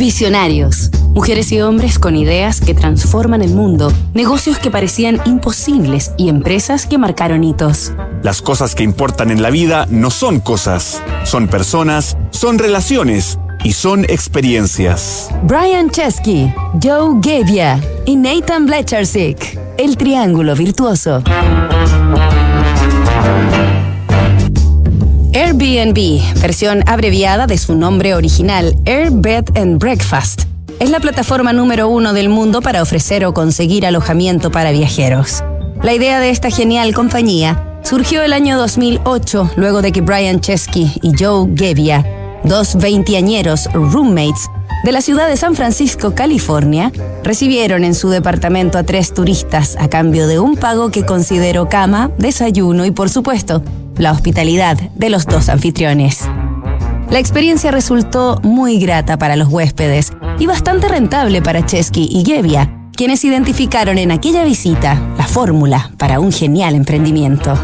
Visionarios. Mujeres y hombres con ideas que transforman el mundo, negocios que parecían imposibles y empresas que marcaron hitos. Las cosas que importan en la vida no son cosas, son personas, son relaciones y son experiencias. Brian Chesky, Joe Gavia y Nathan Blechersik. El triángulo virtuoso. Airbnb, versión abreviada de su nombre original, Air Bed and Breakfast, es la plataforma número uno del mundo para ofrecer o conseguir alojamiento para viajeros. La idea de esta genial compañía surgió el año 2008, luego de que Brian Chesky y Joe Gebbia, dos veinteañeros roommates de la ciudad de San Francisco, California, recibieron en su departamento a tres turistas a cambio de un pago que consideró cama, desayuno y, por supuesto, la hospitalidad de los dos anfitriones. La experiencia resultó muy grata para los huéspedes y bastante rentable para Chesky y Gebbia, quienes identificaron en aquella visita la fórmula para un genial emprendimiento.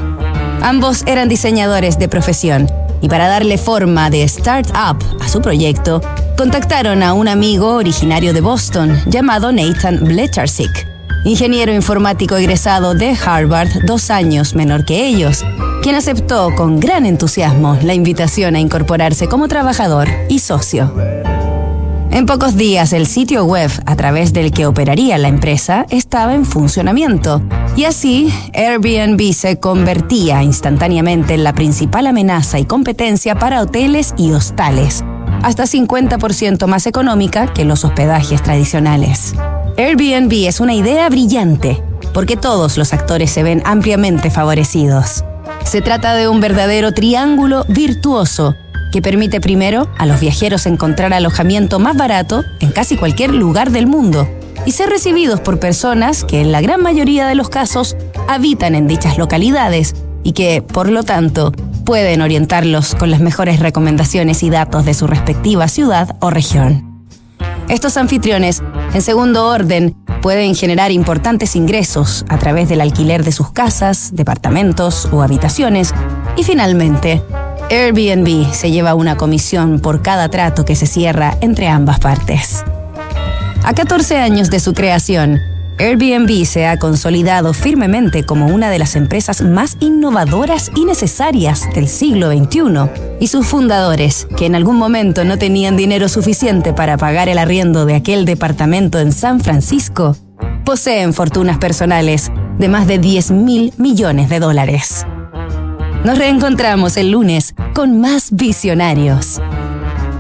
Ambos eran diseñadores de profesión y para darle forma de start-up a su proyecto, contactaron a un amigo originario de Boston llamado Nathan Blecharsik, ingeniero informático egresado de Harvard dos años menor que ellos, quien aceptó con gran entusiasmo la invitación a incorporarse como trabajador y socio. En pocos días el sitio web a través del que operaría la empresa estaba en funcionamiento y así Airbnb se convertía instantáneamente en la principal amenaza y competencia para hoteles y hostales, hasta 50% más económica que los hospedajes tradicionales. Airbnb es una idea brillante porque todos los actores se ven ampliamente favorecidos. Se trata de un verdadero triángulo virtuoso que permite primero a los viajeros encontrar alojamiento más barato en casi cualquier lugar del mundo y ser recibidos por personas que en la gran mayoría de los casos habitan en dichas localidades y que, por lo tanto, pueden orientarlos con las mejores recomendaciones y datos de su respectiva ciudad o región. Estos anfitriones, en segundo orden, pueden generar importantes ingresos a través del alquiler de sus casas, departamentos o habitaciones. Y finalmente, Airbnb se lleva una comisión por cada trato que se cierra entre ambas partes. A 14 años de su creación, Airbnb se ha consolidado firmemente como una de las empresas más innovadoras y necesarias del siglo XXI. Y sus fundadores, que en algún momento no tenían dinero suficiente para pagar el arriendo de aquel departamento en San Francisco, poseen fortunas personales de más de 10 mil millones de dólares. Nos reencontramos el lunes con más visionarios